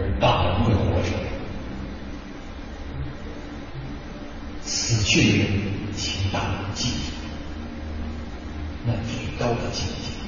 而大人会活着。死去的人，请大人记住，那最高的境界。